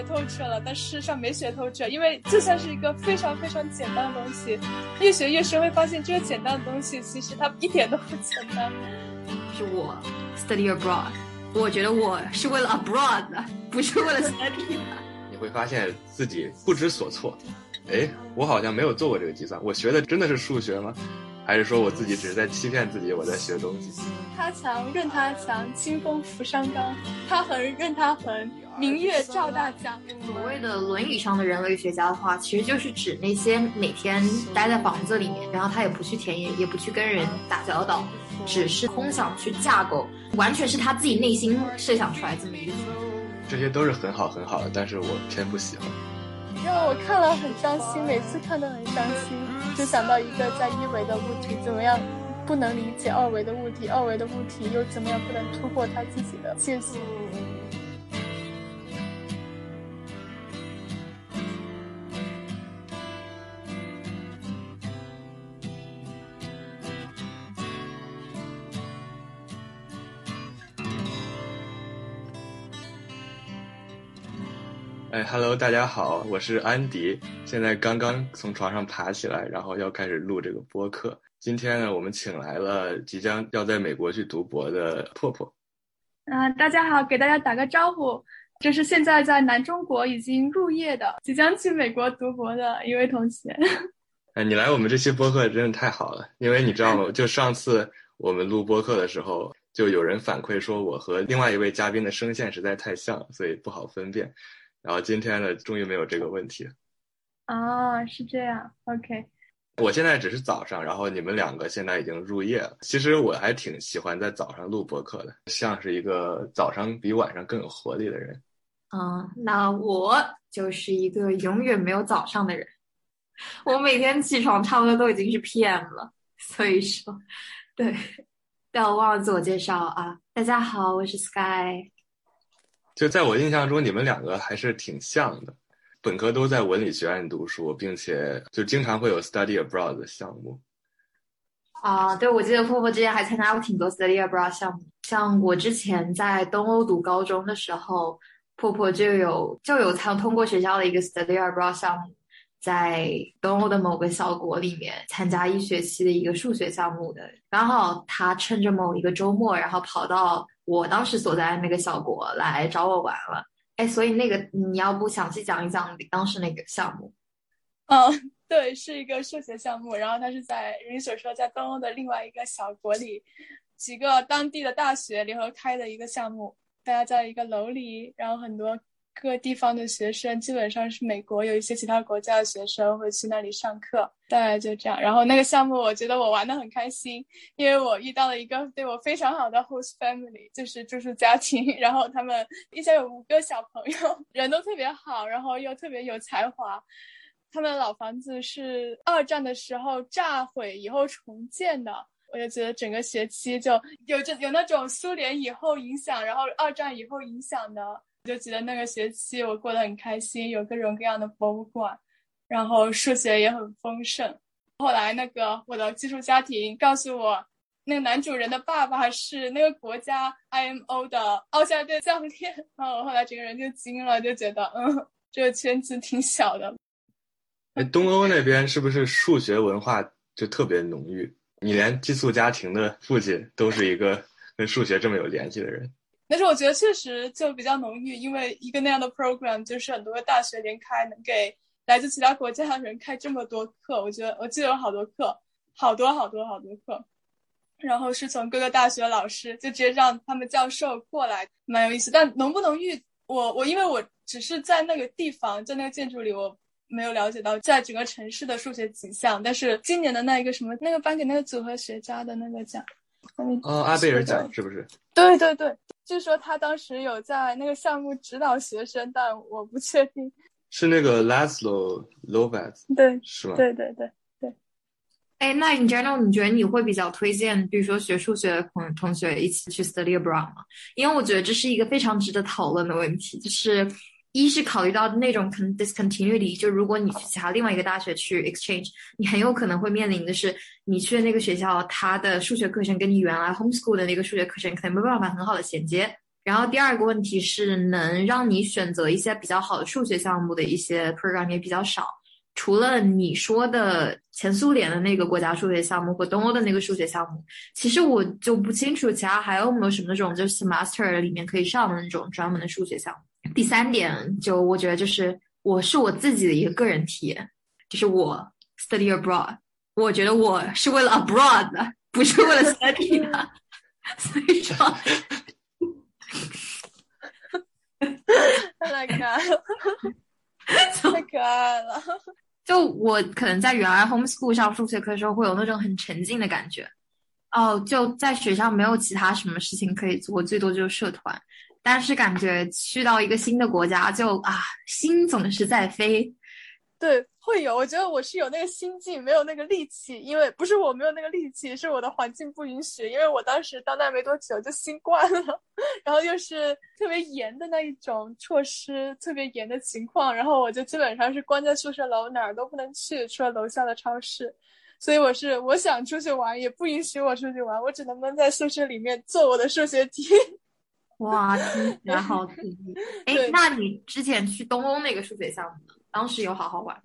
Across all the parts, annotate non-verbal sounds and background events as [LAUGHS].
学透彻了，但事实上没学透彻，因为就算是一个非常非常简单的东西，越学越深，会发现这个简单的东西其实它一点都不简单。是我 study abroad，我觉得我是为了 abroad 的，[LAUGHS] 不是为了 study 的。你会发现自己不知所措。哎，我好像没有做过这个计算，我学的真的是数学吗？还是说我自己只是在欺骗自己，我在学东西？他强任他强，清风拂山岗；他横任他横，明月照大江。所谓的论语上的人类学家的话，其实就是指那些每天待在房子里面，然后他也不去田野，也不去跟人打交道，只是空想去架构，完全是他自己内心设想出来这么一个。这些都是很好很好的，但是我偏不喜欢。让我看了很伤心，每次看都很伤心，就想到一个在一维的物体怎么样不能理解二维的物体，二维的物体又怎么样不能突破它自己的界限。哎，Hello，大家好，我是安迪，现在刚刚从床上爬起来，然后要开始录这个播客。今天呢，我们请来了即将要在美国去读博的破破。啊，大家好，给大家打个招呼，这是现在在南中国已经入业的，即将去美国读博的一位同学。[LAUGHS] 哎，你来我们这期播客真的太好了，因为你知道吗？[LAUGHS] 就上次我们录播客的时候，就有人反馈说我和另外一位嘉宾的声线实在太像，所以不好分辨。然后今天呢，终于没有这个问题。啊，是这样，OK。我现在只是早上，然后你们两个现在已经入夜了。其实我还挺喜欢在早上录播客的，像是一个早上比晚上更有活力的人。嗯，那我就是一个永远没有早上的人。我每天起床差不多都已经是 PM 了，所以说，对。但我忘了自我介绍啊，大家好，我是 Sky。就在我印象中，你们两个还是挺像的，本科都在文理学院读书，并且就经常会有 study abroad 的项目。啊，对，我记得破破之前还参加过挺多 study abroad 项目，像我之前在东欧读高中的时候，破破就有就有参通过学校的一个 study abroad 项目，在东欧的某个小国里面参加一学期的一个数学项目的，刚好他趁着某一个周末，然后跑到。我当时所在那个小国来找我玩了，哎，所以那个你要不详细讲一讲当时那个项目？嗯，[LAUGHS] 对，是一个数学项目，然后它是在你所说在东欧的另外一个小国里，几个当地的大学联合开的一个项目，大家在一个楼里，然后很多。各地方的学生基本上是美国，有一些其他国家的学生会去那里上课，大概就这样。然后那个项目，我觉得我玩的很开心，因为我遇到了一个对我非常好的 host family，就是住宿家庭。[LAUGHS] 然后他们一家有五个小朋友，人都特别好，然后又特别有才华。他们老房子是二战的时候炸毁以后重建的，我就觉得整个学期就有这有那种苏联以后影响，然后二战以后影响的。就觉得那个学期我过得很开心，有各种各样的博物馆，然后数学也很丰盛。后来那个我的寄宿家庭告诉我，那个男主人的爸爸是那个国家 IMO 的奥赛队教练。然后我后来整个人就惊了，就觉得嗯，这个圈子挺小的。哎，东欧那边是不是数学文化就特别浓郁？你连寄宿家庭的父亲都是一个跟数学这么有联系的人？但是我觉得确实就比较浓郁，因为一个那样的 program 就是很多个大学连开，能给来自其他国家的人开这么多课。我觉得我记得有好多课，好多好多好多课，然后是从各个大学老师就直接让他们教授过来，蛮有意思。但浓不浓郁，我我因为我只是在那个地方，在那个建筑里，我没有了解到在整个城市的数学景象。但是今年的那一个什么那个颁给那个组合学家的那个奖。哦，阿贝尔奖是不是？对对对，据说他当时有在那个项目指导学生，但我不确定。是那个 Laszlo Lovat，对，是吗？对对对对。哎，那 in general，你觉得你会比较推荐，比如说学数学的同同学一起去 study abroad 吗？因为我觉得这是一个非常值得讨论的问题，就是。一是考虑到那种 discontinuity，就如果你去其他另外一个大学去 exchange，你很有可能会面临的是，你去的那个学校，它的数学课程跟你原来 homeschool 的那个数学课程可能没办法很好的衔接，然后第二个问题是，能让你选择一些比较好的数学项目的一些 program 也比较少。除了你说的前苏联的那个国家数学项目和东欧的那个数学项目，其实我就不清楚其他还有没有什么那种就是 master 里面可以上的那种专门的数学项目。第三点，就我觉得就是我是我自己的一个个人体验，就是我 study abroad，我觉得我是为了 abroad 的，不是为了 study 的，所以说。[LAUGHS] 太可爱了，太可爱了。就我可能在原来 homeschool 上数学课的时候，会有那种很沉浸的感觉。哦，就在学校没有其他什么事情可以做，最多就是社团。但是感觉去到一个新的国家，就啊，心总是在飞。对，会有。我觉得我是有那个心境，没有那个力气。因为不是我没有那个力气，是我的环境不允许。因为我当时到那没多久就新冠了，然后又是特别严的那一种措施，特别严的情况，然后我就基本上是关在宿舍楼，哪儿都不能去，除了楼下的超市。所以我是我想出去玩，也不允许我出去玩，我只能闷在宿舍里面做我的数学题。哇，听起来好刺激！哎，那你之前去东欧那个数学项目呢？当时有好好玩，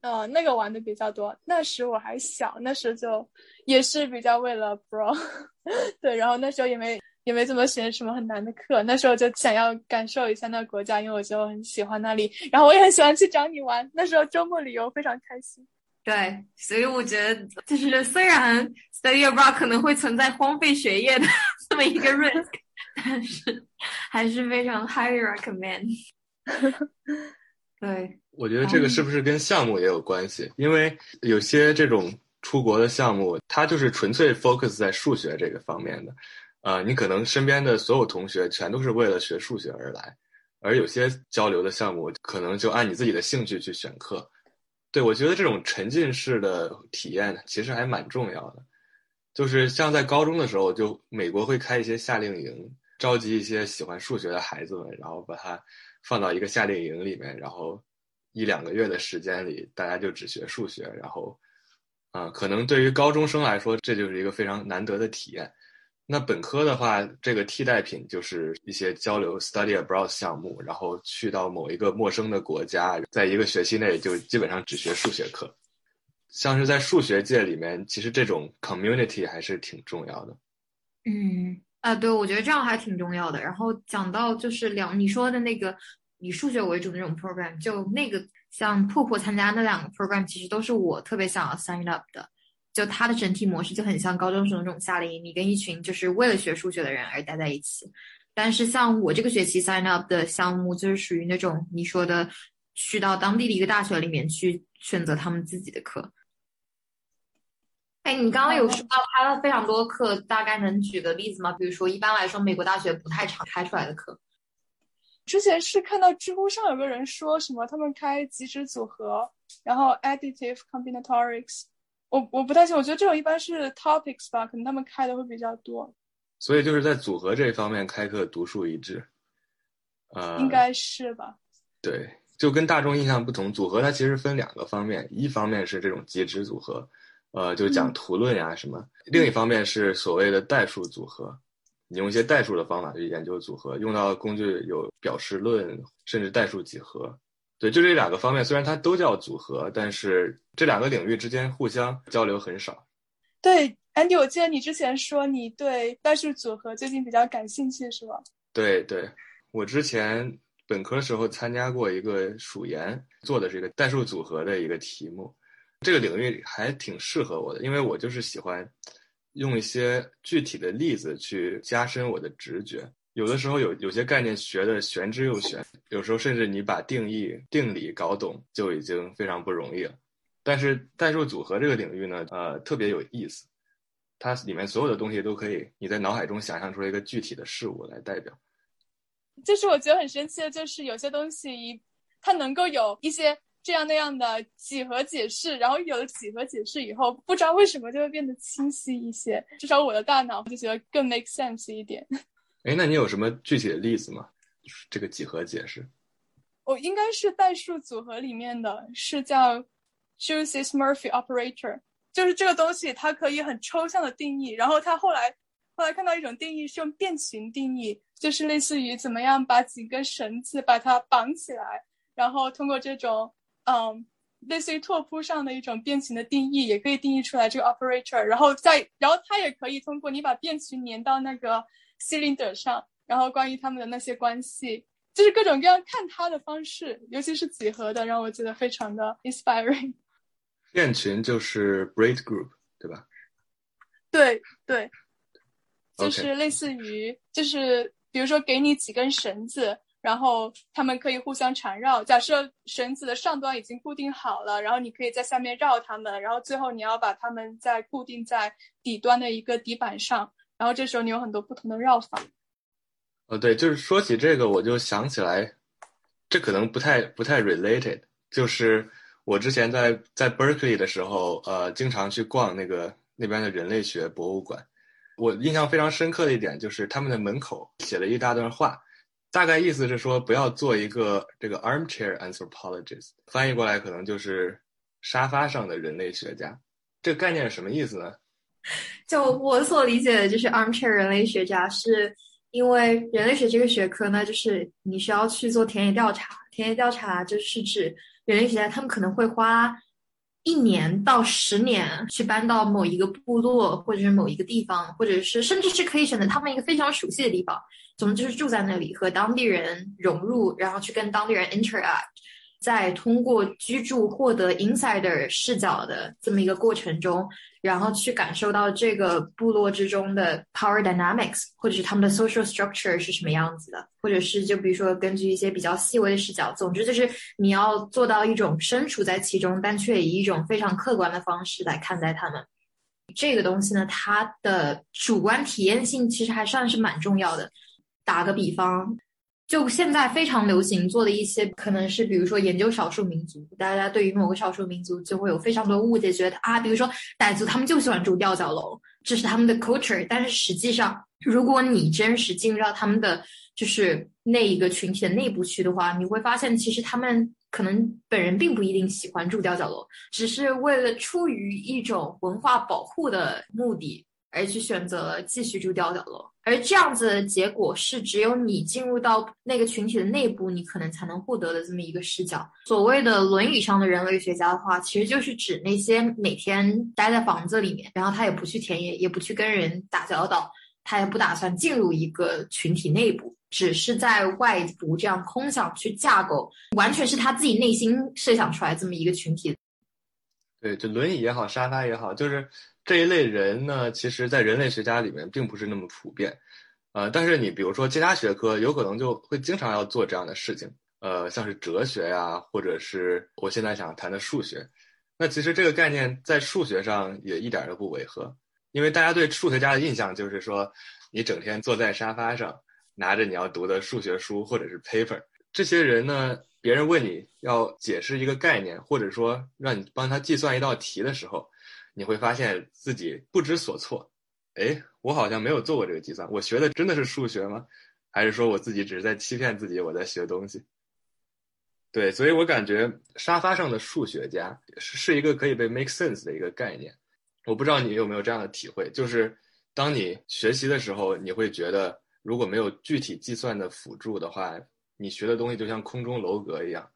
呃，那个玩的比较多。那时我还小，那时就也是比较为了 bro，[LAUGHS] 对，然后那时候也没也没怎么选什么很难的课，那时候就想要感受一下那个国家，因为我就很喜欢那里，然后我也很喜欢去找你玩。那时候周末旅游非常开心。对，所以我觉得就是虽然 study abroad 可能会存在荒废学业的 [LAUGHS] 这么一个 risk，但是还是非常 highly recommend。[LAUGHS] 对，我觉得这个是不是跟项目也有关系？因为有些这种出国的项目，它就是纯粹 focus 在数学这个方面的，呃，你可能身边的所有同学全都是为了学数学而来，而有些交流的项目，可能就按你自己的兴趣去选课。对我觉得这种沉浸式的体验其实还蛮重要的，就是像在高中的时候，就美国会开一些夏令营，召集一些喜欢数学的孩子们，然后把它。放到一个夏令营里面，然后一两个月的时间里，大家就只学数学，然后，啊，可能对于高中生来说，这就是一个非常难得的体验。那本科的话，这个替代品就是一些交流 （study abroad） 项目，然后去到某一个陌生的国家，在一个学期内就基本上只学数学课。像是在数学界里面，其实这种 community 还是挺重要的。嗯。啊，对，我觉得这样还挺重要的。然后讲到就是两你说的那个以数学为主的那种 program，就那个像破破参加那两个 program，其实都是我特别想要 sign up 的。就它的整体模式就很像高中生那种夏令营，你跟一群就是为了学数学的人而待在一起。但是像我这个学期 sign up 的项目，就是属于那种你说的去到当地的一个大学里面去选择他们自己的课。哎，你刚刚有说到开了非常多课，大概能举个例子吗？比如说，一般来说，美国大学不太常开出来的课。之前是看到知乎上有个人说什么，他们开极值组合，然后 additive combinatorics，我我不太清，我觉得这种一般是 topics 吧，可能他们开的会比较多。所以就是在组合这方面开课独树一帜，呃，应该是吧？对，就跟大众印象不同，组合它其实分两个方面，一方面是这种极值组合。呃，就讲图论呀什么。另一方面是所谓的代数组合，你用一些代数的方法去研究组合，用到的工具有表示论，甚至代数几何。对，就这两个方面，虽然它都叫组合，但是这两个领域之间互相交流很少。对，Andy，我记得你之前说你对代数组合最近比较感兴趣，是吧？对对，我之前本科时候参加过一个数研，做的是一个代数组合的一个题目。这个领域还挺适合我的，因为我就是喜欢用一些具体的例子去加深我的直觉。有的时候有有些概念学的玄之又玄，有时候甚至你把定义、定理搞懂就已经非常不容易了。但是代数组合这个领域呢，呃，特别有意思，它里面所有的东西都可以你在脑海中想象出来一个具体的事物来代表。就是我觉得很神奇的，就是有些东西它能够有一些。这样那样的几何解释，然后有了几何解释以后，不知道为什么就会变得清晰一些。至少我的大脑就觉得更 make sense 一点。[LAUGHS] 哎，那你有什么具体的例子吗？这个几何解释？我应该是代数组合里面的，是叫 Joseph-Murphy operator，就是这个东西它可以很抽象的定义，然后他后来后来看到一种定义是用变形定义。就是类似于怎么样把几根绳子把它绑起来，然后通过这种嗯。类似于拓扑上的一种变形的定义，也可以定义出来这个 operator，然后再，然后它也可以通过你把变形粘到那个 cylinder 上，然后关于他们的那些关系，就是各种各样看它的方式，尤其是几何的，让我觉得非常的 inspiring。[LAUGHS] 变群就是 braid group，对吧？对对，就是类似于，就是比如说给你几根绳子。然后他们可以互相缠绕。假设绳子的上端已经固定好了，然后你可以在下面绕它们，然后最后你要把它们再固定在底端的一个底板上。然后这时候你有很多不同的绕法。呃，对，就是说起这个，我就想起来，这可能不太不太 related。就是我之前在在 Berkeley 的时候，呃，经常去逛那个那边的人类学博物馆。我印象非常深刻的一点就是，他们的门口写了一大段话。大概意思是说，不要做一个这个 armchair anthropologist，翻译过来可能就是沙发上的人类学家。这个概念是什么意思呢？[LAUGHS] 就我所理解的，就是 armchair 人类学家，是因为人类学这个学科呢，就是你需要去做田野调查。田野调查就是指人类学家他们可能会花一年到十年去搬到某一个部落，或者是某一个地方，或者是甚至是可以选择他们一个非常熟悉的地方。总之就是住在那里，和当地人融入，然后去跟当地人 interact，在通过居住获得 insider 视角的这么一个过程中，然后去感受到这个部落之中的 power dynamics，或者是他们的 social structure 是什么样子的，或者是就比如说根据一些比较细微的视角，总之就是你要做到一种身处在其中，但却以一种非常客观的方式来看待他们。这个东西呢，它的主观体验性其实还算是蛮重要的。打个比方，就现在非常流行做的一些，可能是比如说研究少数民族，大家对于某个少数民族就会有非常多误解，觉得啊，比如说傣族他们就喜欢住吊脚楼，这是他们的 culture。但是实际上，如果你真实进入到他们的就是那一个群体的内部去的话，你会发现其实他们可能本人并不一定喜欢住吊脚楼，只是为了出于一种文化保护的目的。而去选择继续住吊脚楼，而这样子的结果是，只有你进入到那个群体的内部，你可能才能获得的这么一个视角。所谓的轮椅上的人类学家的话，其实就是指那些每天待在房子里面，然后他也不去田野，也不去跟人打交道，他也不打算进入一个群体内部，只是在外部这样空想去架构，完全是他自己内心设想出来这么一个群体。对，就轮椅也好，沙发也好，就是这一类人呢，其实，在人类学家里面并不是那么普遍，呃，但是你比如说其他学科，有可能就会经常要做这样的事情，呃，像是哲学呀，或者是我现在想谈的数学，那其实这个概念在数学上也一点都不违和，因为大家对数学家的印象就是说，你整天坐在沙发上，拿着你要读的数学书或者是 paper，这些人呢。别人问你要解释一个概念，或者说让你帮他计算一道题的时候，你会发现自己不知所措。哎，我好像没有做过这个计算，我学的真的是数学吗？还是说我自己只是在欺骗自己，我在学东西？对，所以我感觉沙发上的数学家是是一个可以被 make sense 的一个概念。我不知道你有没有这样的体会，就是当你学习的时候，你会觉得如果没有具体计算的辅助的话。你学的东西就像空中楼阁一样，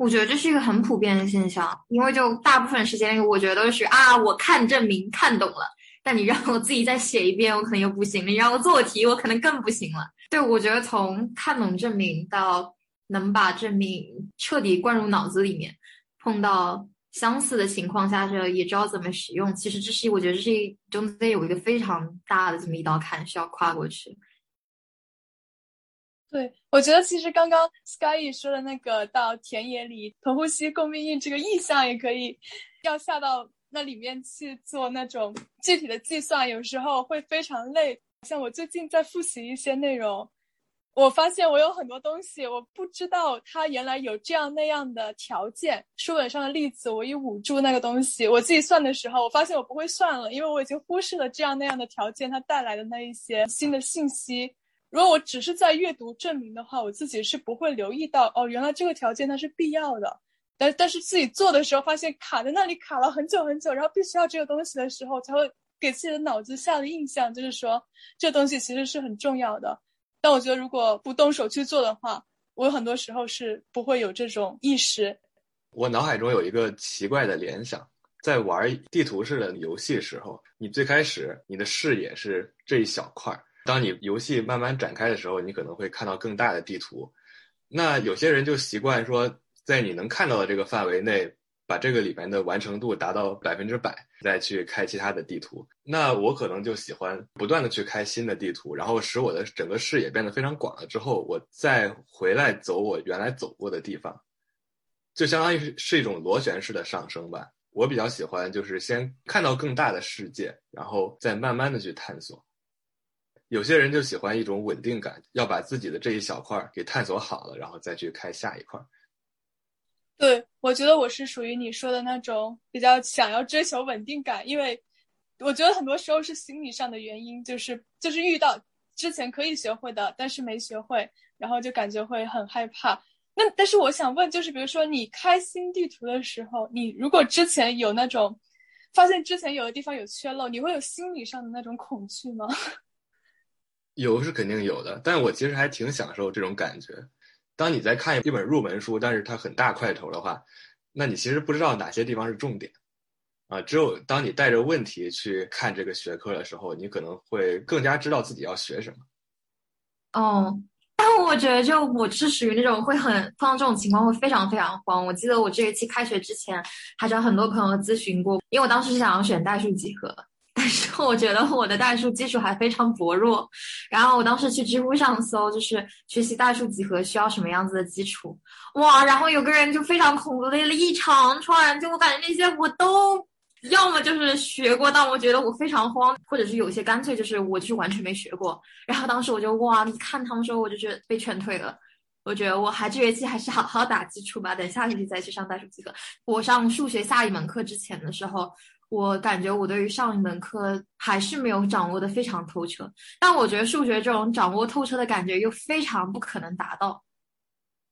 我觉得这是一个很普遍的现象，因为就大部分时间，我觉得都是啊，我看证明看懂了，但你让我自己再写一遍，我可能又不行；你让我做题，我可能更不行了。对，我觉得从看懂证明到能把证明彻底灌入脑子里面，碰到相似的情况下，这也知道怎么使用。其实这是我觉得这是一中间有一个非常大的这么一道坎需要跨过去。对，我觉得其实刚刚 Sky 说的那个到田野里同呼吸共命运这个意象也可以，要下到那里面去做那种具体的计算，有时候会非常累。像我最近在复习一些内容，我发现我有很多东西我不知道它原来有这样那样的条件。书本上的例子我一捂住那个东西，我自己算的时候，我发现我不会算了，因为我已经忽视了这样那样的条件它带来的那一些新的信息。如果我只是在阅读证明的话，我自己是不会留意到哦，原来这个条件它是必要的。但但是自己做的时候，发现卡在那里卡了很久很久，然后必须要这个东西的时候，才会给自己的脑子下的印象，就是说这东西其实是很重要的。但我觉得如果不动手去做的话，我有很多时候是不会有这种意识。我脑海中有一个奇怪的联想，在玩地图式的游戏时候，你最开始你的视野是这一小块儿，当你游戏慢慢展开的时候，你可能会看到更大的地图。那有些人就习惯说，在你能看到的这个范围内。把这个里面的完成度达到百分之百，再去开其他的地图。那我可能就喜欢不断的去开新的地图，然后使我的整个视野变得非常广了之后，我再回来走我原来走过的地方，就相当于是一种螺旋式的上升吧。我比较喜欢就是先看到更大的世界，然后再慢慢的去探索。有些人就喜欢一种稳定感，要把自己的这一小块给探索好了，然后再去开下一块。对，我觉得我是属于你说的那种比较想要追求稳定感，因为我觉得很多时候是心理上的原因，就是就是遇到之前可以学会的，但是没学会，然后就感觉会很害怕。那但是我想问，就是比如说你开新地图的时候，你如果之前有那种发现之前有的地方有缺漏，你会有心理上的那种恐惧吗？有是肯定有的，但我其实还挺享受这种感觉。当你在看一本入门书，但是它很大块头的话，那你其实不知道哪些地方是重点，啊，只有当你带着问题去看这个学科的时候，你可能会更加知道自己要学什么。哦，但我觉得就我是属于那种会很碰到这种情况会非常非常慌。我记得我这一期开学之前还找很多朋友咨询过，因为我当时是想要选代数几何。但是我觉得我的代数基础还非常薄弱，然后我当时去知乎上搜，就是学习代数几何需要什么样子的基础，哇，然后有个人就非常恐怖的列了一长串，就我感觉那些我都要么就是学过，但我觉得我非常慌，或者是有些干脆就是我就是完全没学过，然后当时我就哇，你看他们说，我就觉得被劝退了，我觉得我还这学期还是好好打基础吧，等下学期再去上代数几何。我上数学下一门课之前的时候。我感觉我对于上一门课还是没有掌握的非常透彻，但我觉得数学这种掌握透彻的感觉又非常不可能达到，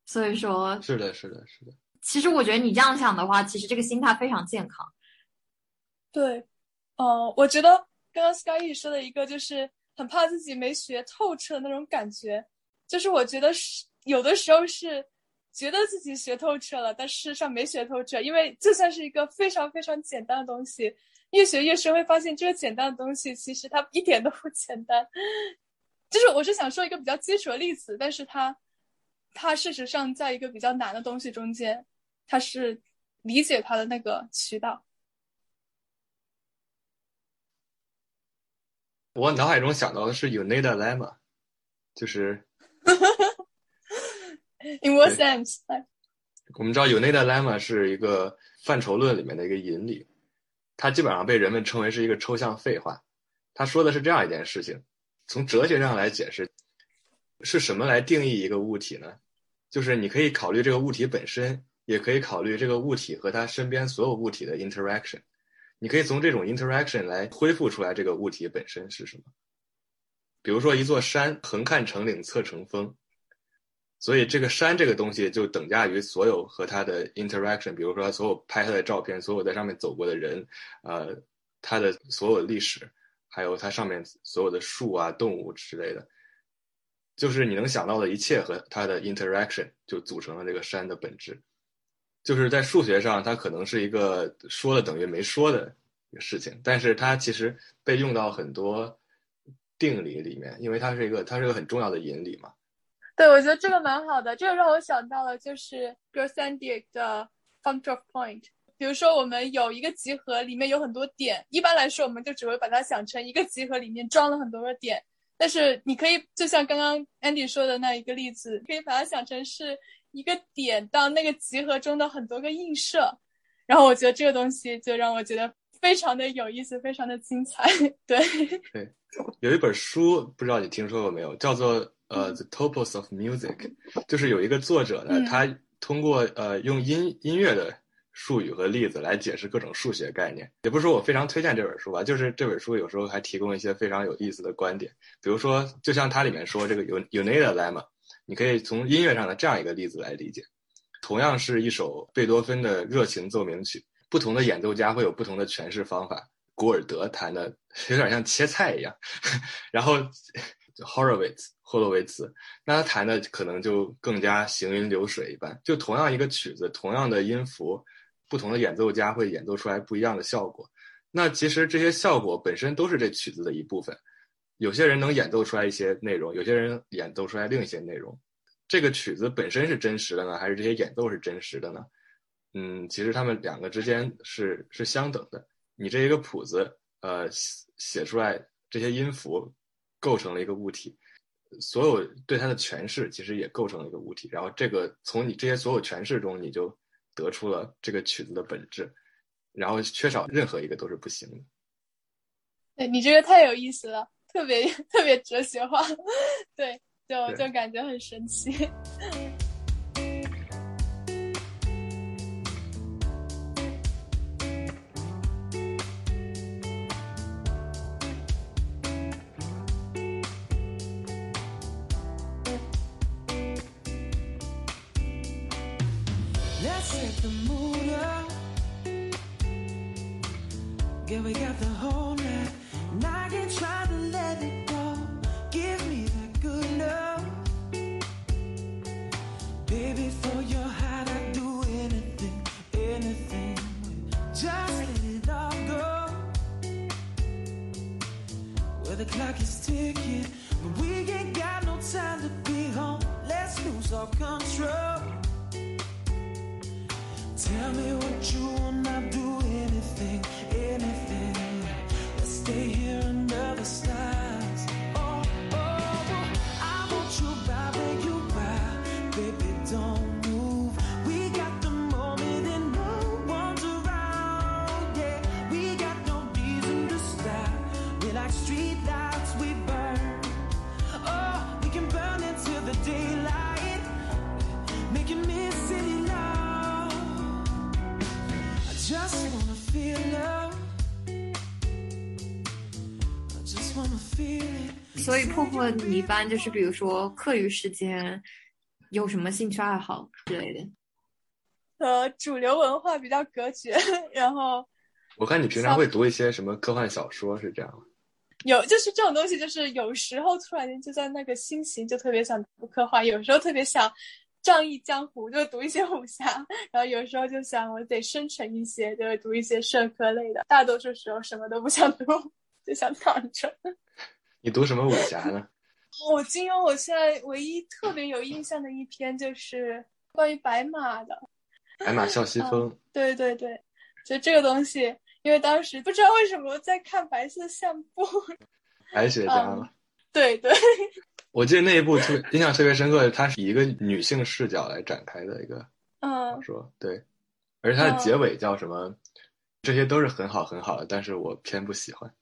所以说，是的，是的，是的。其实我觉得你这样想的话，其实这个心态非常健康。对，呃，我觉得刚刚 Sky 说的一个就是很怕自己没学透彻的那种感觉，就是我觉得是有的时候是。觉得自己学透彻了，但事实上没学透彻。因为就算是一个非常非常简单的东西，越学越深，会发现这个简单的东西其实它一点都不简单。就是我是想说一个比较基础的例子，但是它，它事实上在一个比较难的东西中间，它是理解它的那个渠道。我脑海中想到的是 Unida Lemma，就是。[LAUGHS] In what sense？我们知道 Unida Lemma 是一个范畴论里面的一个引理，它基本上被人们称为是一个抽象废话。他说的是这样一件事情：从哲学上来解释，是什么来定义一个物体呢？就是你可以考虑这个物体本身，也可以考虑这个物体和它身边所有物体的 interaction。你可以从这种 interaction 来恢复出来这个物体本身是什么。比如说一座山，横看成岭侧成峰。所以这个山这个东西就等价于所有和它的 interaction，比如说所有拍它的照片，所有在上面走过的人，呃，它的所有历史，还有它上面所有的树啊、动物之类的，就是你能想到的一切和它的 interaction 就组成了这个山的本质。就是在数学上，它可能是一个说了等于没说的一个事情，但是它其实被用到很多定理里面，因为它是一个它是个很重要的引理嘛。对，我觉得这个蛮好的。这个让我想到了，就是 g r o s a n d i 的 function of point。比如说，我们有一个集合，里面有很多点。一般来说，我们就只会把它想成一个集合里面装了很多个点。但是，你可以就像刚刚 Andy 说的那一个例子，可以把它想成是一个点到那个集合中的很多个映射。然后，我觉得这个东西就让我觉得非常的有意思，非常的精彩。[LAUGHS] 对，对，有一本书，不知道你听说过没有，叫做。呃，The Topos of Music，就是有一个作者呢，他通过呃用音音乐的术语和例子来解释各种数学概念。也不是说我非常推荐这本书吧，就是这本书有时候还提供一些非常有意思的观点。比如说，就像它里面说这个 Unida Lemma，你可以从音乐上的这样一个例子来理解：同样是一首贝多芬的热情奏鸣曲，不同的演奏家会有不同的诠释方法。古尔德弹的有点像切菜一样，[LAUGHS] 然后。Horowitz 霍洛维茨，那他弹的可能就更加行云流水一般。就同样一个曲子，同样的音符，不同的演奏家会演奏出来不一样的效果。那其实这些效果本身都是这曲子的一部分。有些人能演奏出来一些内容，有些人演奏出来另一些内容。这个曲子本身是真实的呢，还是这些演奏是真实的呢？嗯，其实他们两个之间是是相等的。你这一个谱子，呃，写出来这些音符，构成了一个物体，所有对它的诠释其实也构成了一个物体。然后这个从你这些所有诠释中，你就得出了这个曲子的本质。然后缺少任何一个都是不行的。对你这个太有意思了，特别特别哲学化，[LAUGHS] 对，就就感觉很神奇。Yeah, we got the whole night, and I can try to let it go. Give me that good love, baby. For your heart, I'd do anything, anything. Just let it all go. Where the clock is ticking, but we ain't got no time to be home. Let's lose all control. Tell me what you wanna do, anything, anything. 所以破破，你一般就是比如说课余时间有什么兴趣爱好之类的？和主流文化比较隔绝，然后我看你平常会读一些什么科幻小说，是这样吗？有就是这种东西，就是有时候突然间就在那个心情就特别想读科幻，有时候特别想仗义江湖，就读一些武侠，然后有时候就想我得深沉一些，就会读一些社科类的。大多数时候什么都不想读，[LAUGHS] 就想躺着。你读什么武侠呢？[LAUGHS] 我金庸，我现在唯一特别有印象的一篇就是关于白马的。白马啸西 [LAUGHS] 风。嗯对对对，就这个东西，因为当时不知道为什么在看《白色相簿》。[LAUGHS] 白雪家嘛。对对，我记得那一部特别印象特别深刻，它是以一个女性视角来展开的一个嗯小说，对，而且它的结尾叫什么？这些都是很好很好的，但是我偏不喜欢。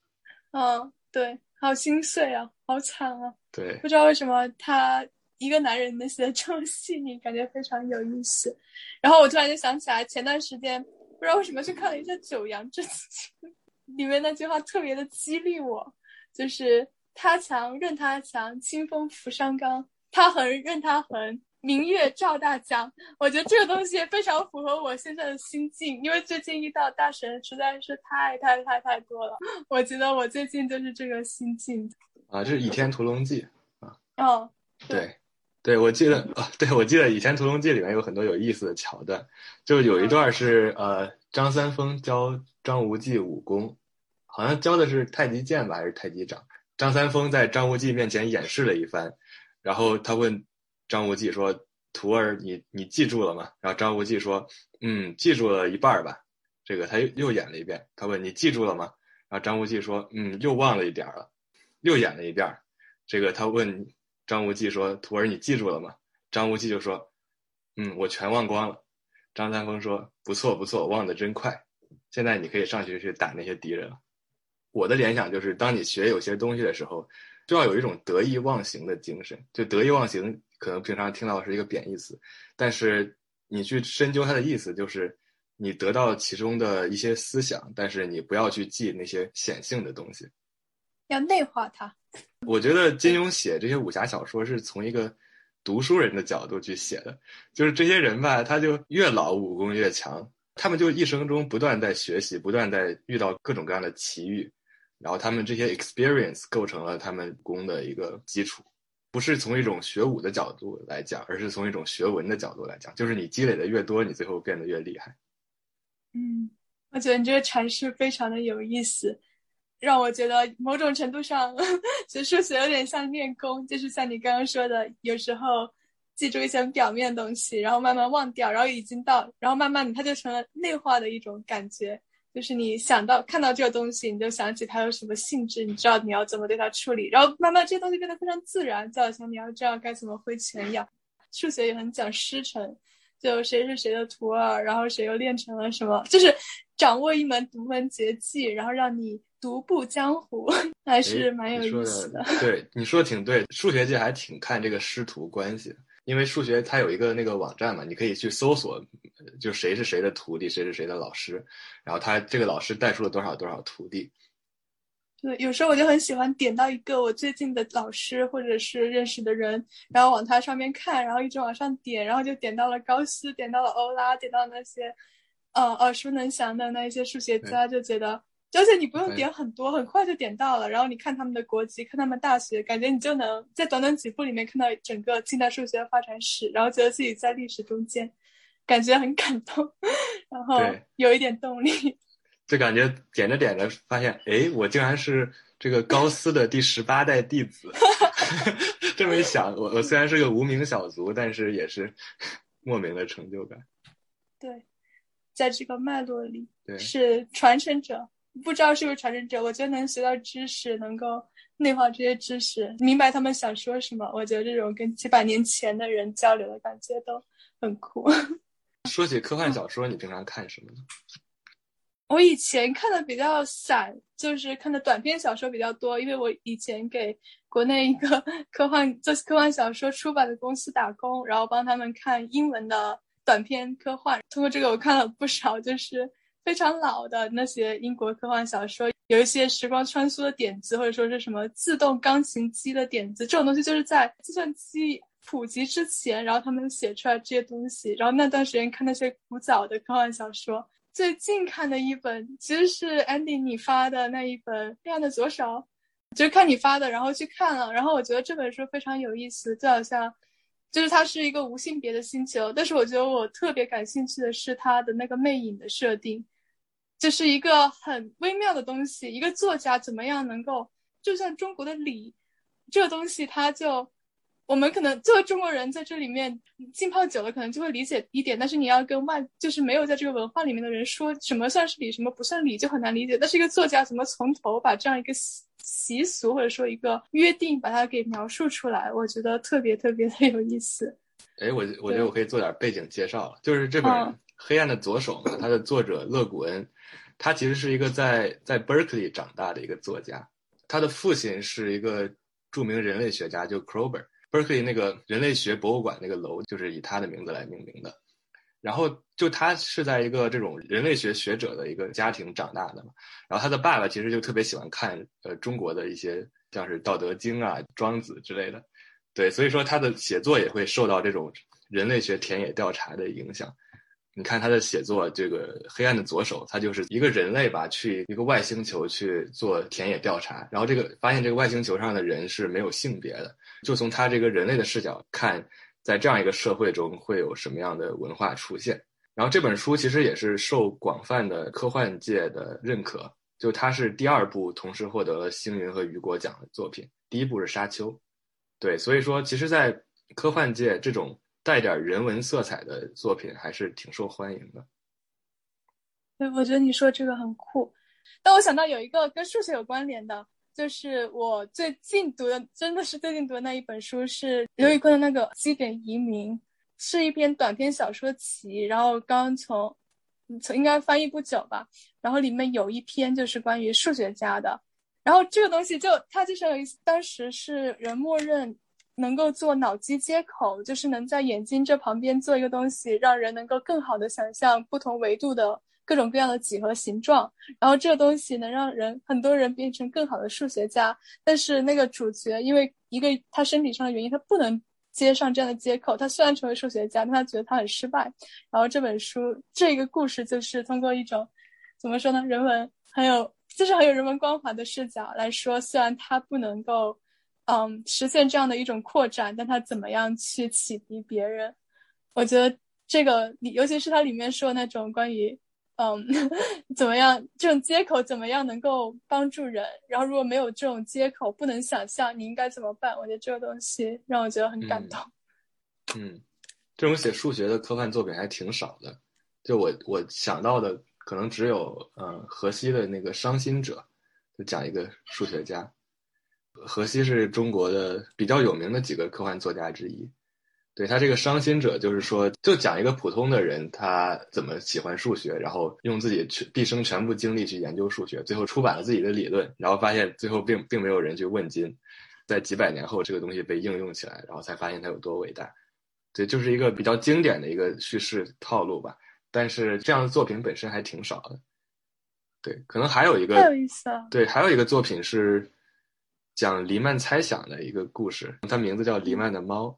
嗯，对，好心碎啊，好惨啊！对不知道为什么他一个男人能写的这么细腻，感觉非常有意思。然后我突然就想起来，前段时间不知道为什么去看了一下《九阳真经》，里面那句话特别的激励我，就是“他强任他强，清风拂山岗；他横任他横，明月照大江。”我觉得这个东西非常符合我现在的心境，因为最近遇到大神实在是太太太太多了。我觉得我最近就是这个心境。啊，这是《倚天屠龙记》。啊哦，对，对，我记得啊，对，我记得《倚天屠龙记》里面有很多有意思的桥段，就有一段是呃张三丰教张无忌武功，好像教的是太极剑吧，还是太极掌？张三丰在张无忌面前演示了一番，然后他问张无忌说：“徒儿，你你记住了吗？”然后张无忌说：“嗯，记住了一半吧。”这个他又又演了一遍，他问：“你记住了吗？”然后张无忌说：“嗯，又忘了一点了。”又演了一遍，这个他问张无忌说：“徒儿，你记住了吗？”张无忌就说：“嗯，我全忘光了。”张三丰说：“不错不错，忘得真快。现在你可以上去去打那些敌人了。”我的联想就是，当你学有些东西的时候，就要有一种得意忘形的精神。就得意忘形，可能平常听到是一个贬义词，但是你去深究它的意思，就是你得到其中的一些思想，但是你不要去记那些显性的东西。要内化它。我觉得金庸写这些武侠小说是从一个读书人的角度去写的，就是这些人吧，他就越老武功越强，他们就一生中不断在学习，不断在遇到各种各样的奇遇，然后他们这些 experience 构成了他们功的一个基础，不是从一种学武的角度来讲，而是从一种学文的角度来讲，就是你积累的越多，你最后变得越厉害。嗯，我觉得你这个阐释非常的有意思，让我觉得某种程度上学数学有点像练功，就是像你刚刚说的，有时候记住一些表面东西，然后慢慢忘掉，然后已经到，然后慢慢的它就成了内化的一种感觉。就是你想到看到这个东西，你就想起它有什么性质，你知道你要怎么对它处理，然后慢慢这些东西变得非常自然，就好像你要知道该怎么挥拳一样。数学也很讲师承，就谁是谁的徒儿，然后谁又练成了什么，就是掌握一门独门绝技，然后让你独步江湖，[LAUGHS] 还是蛮有意思的。对，你说的挺对，数学界还挺看这个师徒关系的。因为数学它有一个那个网站嘛，你可以去搜索，就谁是谁的徒弟，谁是谁的老师，然后他这个老师带出了多少多少徒弟。对，有时候我就很喜欢点到一个我最近的老师或者是认识的人，然后往他上面看，然后一直往上点，然后就点到了高斯，点到了欧拉，点到那些，呃，耳熟能详的那一些数学家，就觉得。而且你不用点很多，很快就点到了。然后你看他们的国籍，看他们大学，感觉你就能在短短几步里面看到整个近代数学的发展史，然后觉得自己在历史中间，感觉很感动，[LAUGHS] 然后有一点动力。[LAUGHS] 就感觉点着点着，发现哎，我竟然是这个高斯的第十八代弟子。[LAUGHS] 这么一想，我我虽然是个无名小卒，但是也是莫名的成就感。对，在这个脉络里，对，是传承者。不知道是不是传承者，我觉得能学到知识，能够内化这些知识，明白他们想说什么。我觉得这种跟几百年前的人交流的感觉都很酷。[LAUGHS] 说起科幻小说，你平常看什么呢？[LAUGHS] 我以前看的比较散，就是看的短篇小说比较多，因为我以前给国内一个 [LAUGHS] 科幻做科幻小说出版的公司打工，然后帮他们看英文的短篇科幻。通过这个，我看了不少，就是。非常老的那些英国科幻小说，有一些时光穿梭的点子，或者说是什么自动钢琴机的点子，这种东西就是在计算机普及之前，然后他们写出来这些东西。然后那段时间看那些古早的科幻小说，最近看的一本其实是 Andy 你发的那一本《黑暗的左手》，就是看你发的，然后去看了，然后我觉得这本书非常有意思，就好像就是它是一个无性别的星球，但是我觉得我特别感兴趣的是它的那个魅影的设定。就是一个很微妙的东西，一个作家怎么样能够，就像中国的礼，这个东西，它就，我们可能作为中国人在这里面浸泡久了，可能就会理解一点，但是你要跟外，就是没有在这个文化里面的人说什么算是礼，什么不算礼，就很难理解。但是一个作家怎么从头把这样一个习习俗或者说一个约定把它给描述出来，我觉得特别特别的有意思。哎，我我觉得我可以做点背景介绍了，就是这本。黑暗的左手嘛，它的作者勒古恩，他其实是一个在在 Berkeley 长大的一个作家，他的父亲是一个著名人类学家，就 Krober。Berkeley 那个人类学博物馆那个楼就是以他的名字来命名的。然后就他是在一个这种人类学学者的一个家庭长大的嘛，然后他的爸爸其实就特别喜欢看呃中国的一些像是《道德经》啊、《庄子》之类的，对，所以说他的写作也会受到这种人类学田野调查的影响。你看他的写作，这个黑暗的左手，他就是一个人类吧，去一个外星球去做田野调查，然后这个发现这个外星球上的人是没有性别的，就从他这个人类的视角看，在这样一个社会中会有什么样的文化出现。然后这本书其实也是受广泛的科幻界的认可，就它是第二部同时获得了星云和雨果奖的作品，第一部是沙丘，对，所以说其实，在科幻界这种。带点人文色彩的作品还是挺受欢迎的。对，我觉得你说这个很酷。但我想到有一个跟数学有关联的，就是我最近读的，真的是最近读的那一本书是刘宇坤的那个《基点移民》，是一篇短篇小说集。然后刚从从应该翻译不久吧。然后里面有一篇就是关于数学家的。然后这个东西就它就是有意思，当时是人默认。能够做脑机接口，就是能在眼睛这旁边做一个东西，让人能够更好的想象不同维度的各种各样的几何形状。然后这个东西能让人很多人变成更好的数学家。但是那个主角因为一个他身体上的原因，他不能接上这样的接口。他虽然成为数学家，但他觉得他很失败。然后这本书这个故事就是通过一种怎么说呢，人文很有就是很有人文关怀的视角来说，虽然他不能够，嗯，实现这样的一种扩展，但它怎么样去启迪别人？我觉得这个，尤其是它里面说那种关于，嗯，[LAUGHS] 怎么样这种接口怎么样能够帮助人，然后如果没有这种接口，不能想象你应该怎么办。我觉得这个东西让我觉得很感动。[LAUGHS] 嗯，这种写数学的科幻作品还挺少的，就我我想到的。可能只有嗯，荷西的那个《伤心者》，就讲一个数学家。荷西是中国的比较有名的几个科幻作家之一。对他这个《伤心者》，就是说，就讲一个普通的人他怎么喜欢数学，然后用自己全毕生全部精力去研究数学，最后出版了自己的理论，然后发现最后并并没有人去问津，在几百年后这个东西被应用起来，然后才发现它有多伟大。对，就是一个比较经典的一个叙事套路吧。但是这样的作品本身还挺少的，对，可能还有一个，有意思了。对，还有一个作品是讲黎曼猜想的一个故事，它名字叫《黎曼的猫》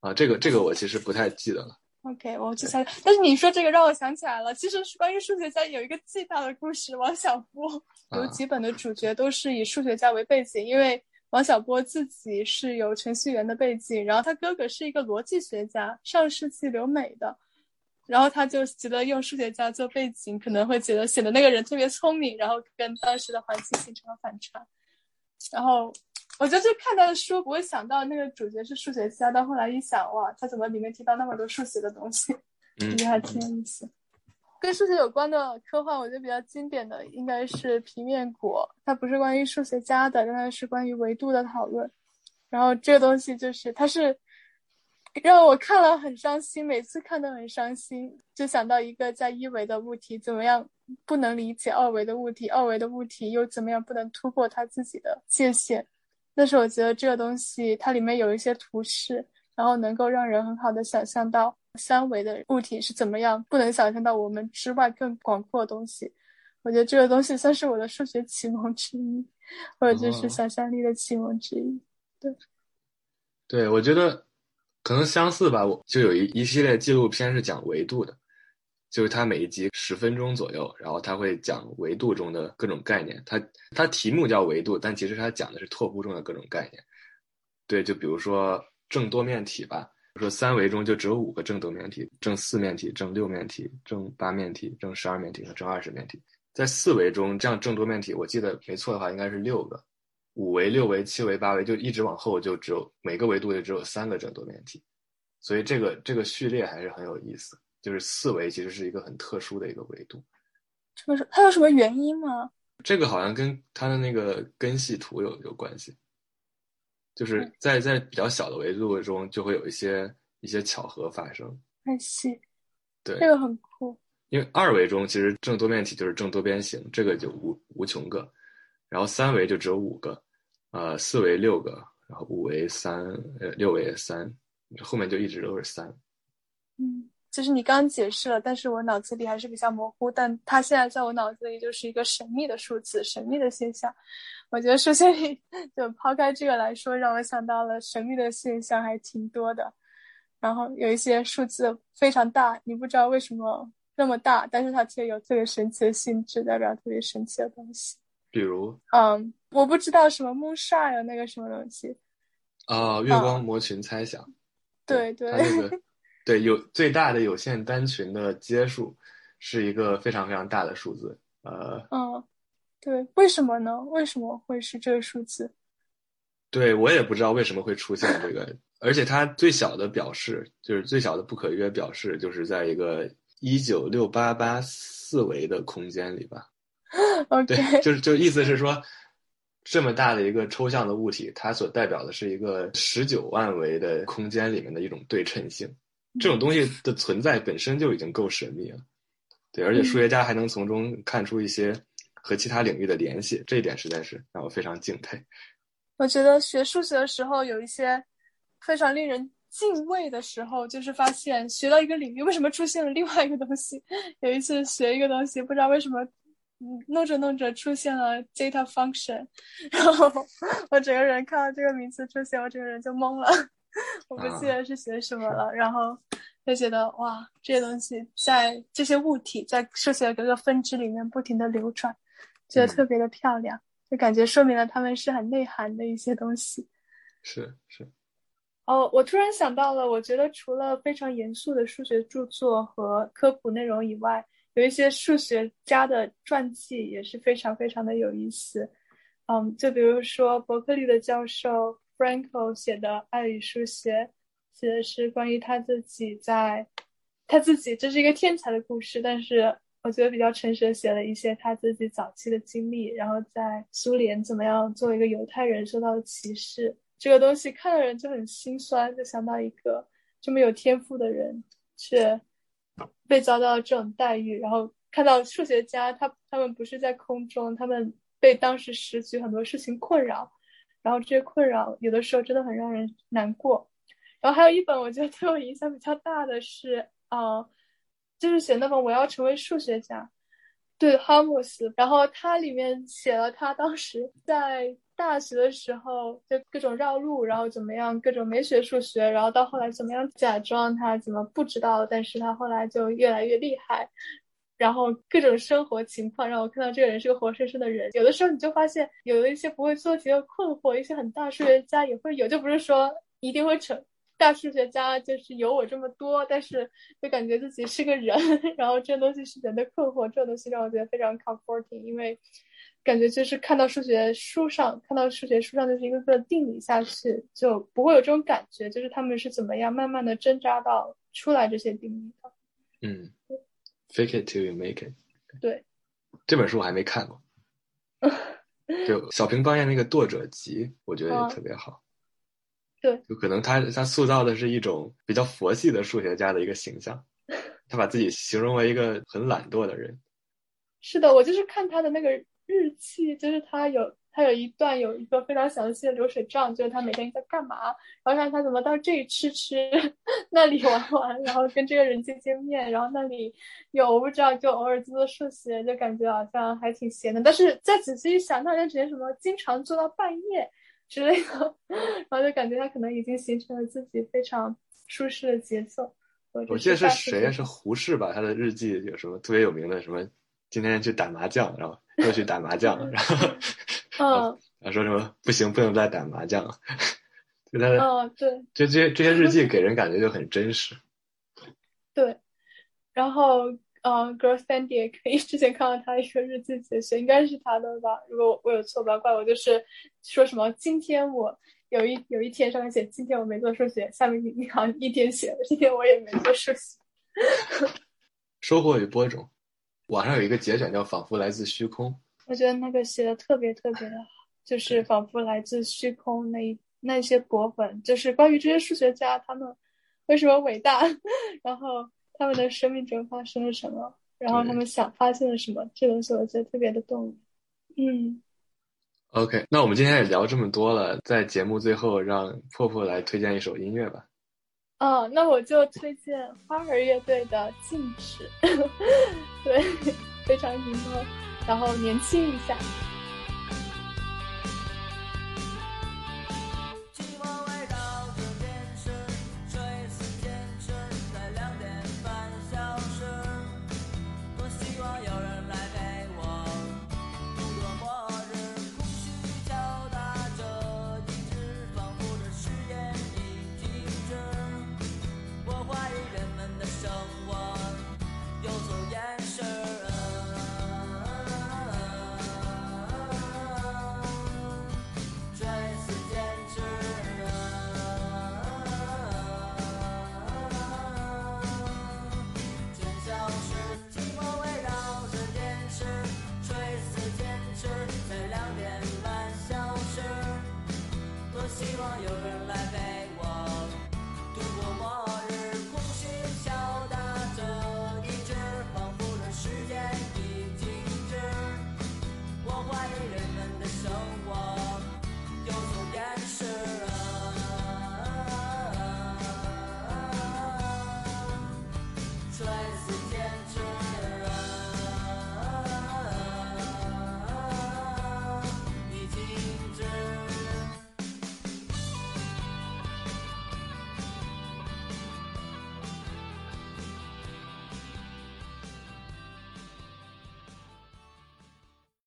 啊，这个这个我其实不太记得了。OK，我去猜。但是你说这个让我想起来了，其实关于数学家有一个巨大的故事。王小波有几本的主角都是以数学家为背景，因为王小波自己是有程序员的背景，然后他哥哥是一个逻辑学家，上世纪留美的。然后他就觉得用数学家做背景，可能会觉得显得那个人特别聪明，然后跟当时的环境形成了反差。然后我就去看他的书不会想到那个主角是数学家，到后来一想，哇，他怎么里面提到那么多数学的东西？[LAUGHS] 我觉得还挺有意思。跟数学有关的科幻，我觉得比较经典的应该是《平面国》，它不是关于数学家的，但它是关于维度的讨论。然后这个东西就是它是。让我看了很伤心，每次看都很伤心，就想到一个在一维的物体怎么样不能理解二维的物体，二维的物体又怎么样不能突破它自己的界限。但是我觉得这个东西它里面有一些图示，然后能够让人很好的想象到三维的物体是怎么样不能想象到我们之外更广阔的东西。我觉得这个东西算是我的数学启蒙之一，或者就是想象力的启蒙之一。对，对我觉得。可能相似吧，我就有一一系列纪录片是讲维度的，就是它每一集十分钟左右，然后它会讲维度中的各种概念。它它题目叫维度，但其实它讲的是拓扑中的各种概念。对，就比如说正多面体吧，说三维中就只有五个正多面体：正四面体、正六面体、正八面体、正十二面体和正二十面体。在四维中，这样正多面体，我记得没错的话，应该是六个。五维、六维、七维、八维，就一直往后，就只有每个维度就只有三个正多面体，所以这个这个序列还是很有意思。就是四维其实是一个很特殊的一个维度。这个是它有什么原因吗？这个好像跟它的那个根系图有有关系。就是在在比较小的维度中，就会有一些一些巧合发生。太细。对，这个很酷。因为二维中其实正多面体就是正多边形，这个就无无穷个。然后三维就只有五个，呃，四维六个，然后五维三，呃，六维三，后面就一直都是三。嗯，就是你刚刚解释了，但是我脑子里还是比较模糊。但它现在在我脑子里就是一个神秘的数字，神秘的现象。我觉得数学里就抛开这个来说，让我想到了神秘的现象还挺多的。然后有一些数字非常大，你不知道为什么那么大，但是它却有特别神奇的性质，代表特别神奇的东西。比如，嗯，我不知道什么 moonshine 那个什么东西，啊，月光魔群猜想，对对，那个，对有最大的有限单群的阶数是一个非常非常大的数字，呃，嗯，对，为什么呢？为什么会是这个数字？对我也不知道为什么会出现这个，而且它最小的表示就是最小的不可约表示，就是在一个一九六八八四维的空间里吧。[LAUGHS] 对，就是就意思是说，这么大的一个抽象的物体，它所代表的是一个十九万维的空间里面的一种对称性。这种东西的存在本身就已经够神秘了。对，而且数学家还能从中看出一些和其他领域的联系，这一点实在是让我非常敬佩。[LAUGHS] 我觉得学数学的时候有一些非常令人敬畏的时候，就是发现学到一个领域，为什么出现了另外一个东西？[LAUGHS] 有一次学一个东西，不知道为什么。嗯弄着弄着出现了 data function，然后我整个人看到这个名词出现，我整个人就懵了，[LAUGHS] 我不记得是学什么了，然后就觉得哇，这些东西在这些物体在数学各个分支里面不停的流转，觉得特别的漂亮，就感觉说明了他们是很内涵的一些东西。是是，哦，我突然想到了，我觉得除了非常严肃的数学著作和科普内容以外，有一些数学家的传记也是非常非常的有意思。嗯，就比如说伯克利的教授 Franco 写的《爱与数学》，写的是关于他自己在他自己这是一个天才的故事，但是我觉得比较诚实的写了一些他自己早期的经历，然后在苏联怎么样作为一个犹太人受到的歧视。这个东西看的人就很心酸，就想到一个这么有天赋的人却被遭到这种待遇，然后看到数学家他他们不是在空中，他们被当时时局很多事情困扰，然后这些困扰有的时候真的很让人难过。然后还有一本我觉得对我影响比较大的是，呃，就是写那本我要成为数学家，对哈姆斯，然后他里面写了他当时在大学的时候就各种绕路，然后怎么样，各种没学数学，然后到后来怎么样假装他怎么不知道，但是他后来就越来越厉害，然后各种生活情况让我看到这个人是个活生生的人。有的时候你就发现有的一些不会做题的困惑，一些很大数学家也会有，就不是说一定会成。大数学家就是有我这么多，但是就感觉自己是个人，然后这东西是人的困惑，这种东西让我觉得非常 comforting，因为感觉就是看到数学书上，看到数学书上就是一个个定理下去，就不会有这种感觉，就是他们是怎么样慢慢的挣扎到出来这些定理的。嗯，Fake it till you make it。对，这本书我还没看过，[LAUGHS] 就小平方彦那个作者集，我觉得也特别好。对，就可能他他塑造的是一种比较佛系的数学家的一个形象，[LAUGHS] 他把自己形容为一个很懒惰的人。是的，我就是看他的那个日记，就是他有他有一段有一个非常详细的流水账，就是他每天在干嘛，然后看他怎么到这里吃吃，[LAUGHS] 那里玩玩，然后跟这个人见见面，然后那里有我不知道，就偶尔做做数学，就感觉好像还挺闲的。但是再仔细一想，那人只是什么经常做到半夜。之类的，然后就感觉他可能已经形成了自己非常舒适的节奏。我记得是谁？是胡适吧？他的日记有什么特别有名的？什么今天去打麻将，然后又去打麻将，然后嗯，他说什么不行，不能再打麻将了。[LAUGHS] 就他嗯，对，就这些这些日记给人感觉就很真实。[LAUGHS] 对，然后。嗯 g i r l Sandy 也可以。之前看到他一个日记节选，应该是他的吧？如果我有错，不要怪我。就是说什么今天我有一有一天上面写今天我没做数学，下面你你好像一天写了今天我也没做数学。[LAUGHS] 收获与播种，网上有一个节选叫《仿佛来自虚空》，我觉得那个写的特别特别的好，就是仿佛来自虚空那那些博本，就是关于这些数学家他们为什么伟大，[LAUGHS] 然后。他们的生命中发生了什么？然后他们想发现了什么？这东西我觉得特别的动人。嗯，OK，那我们今天也聊这么多了，在节目最后让破破来推荐一首音乐吧。哦，那我就推荐花儿乐队的《静止》，[LAUGHS] 对，非常迎合，然后年轻一下。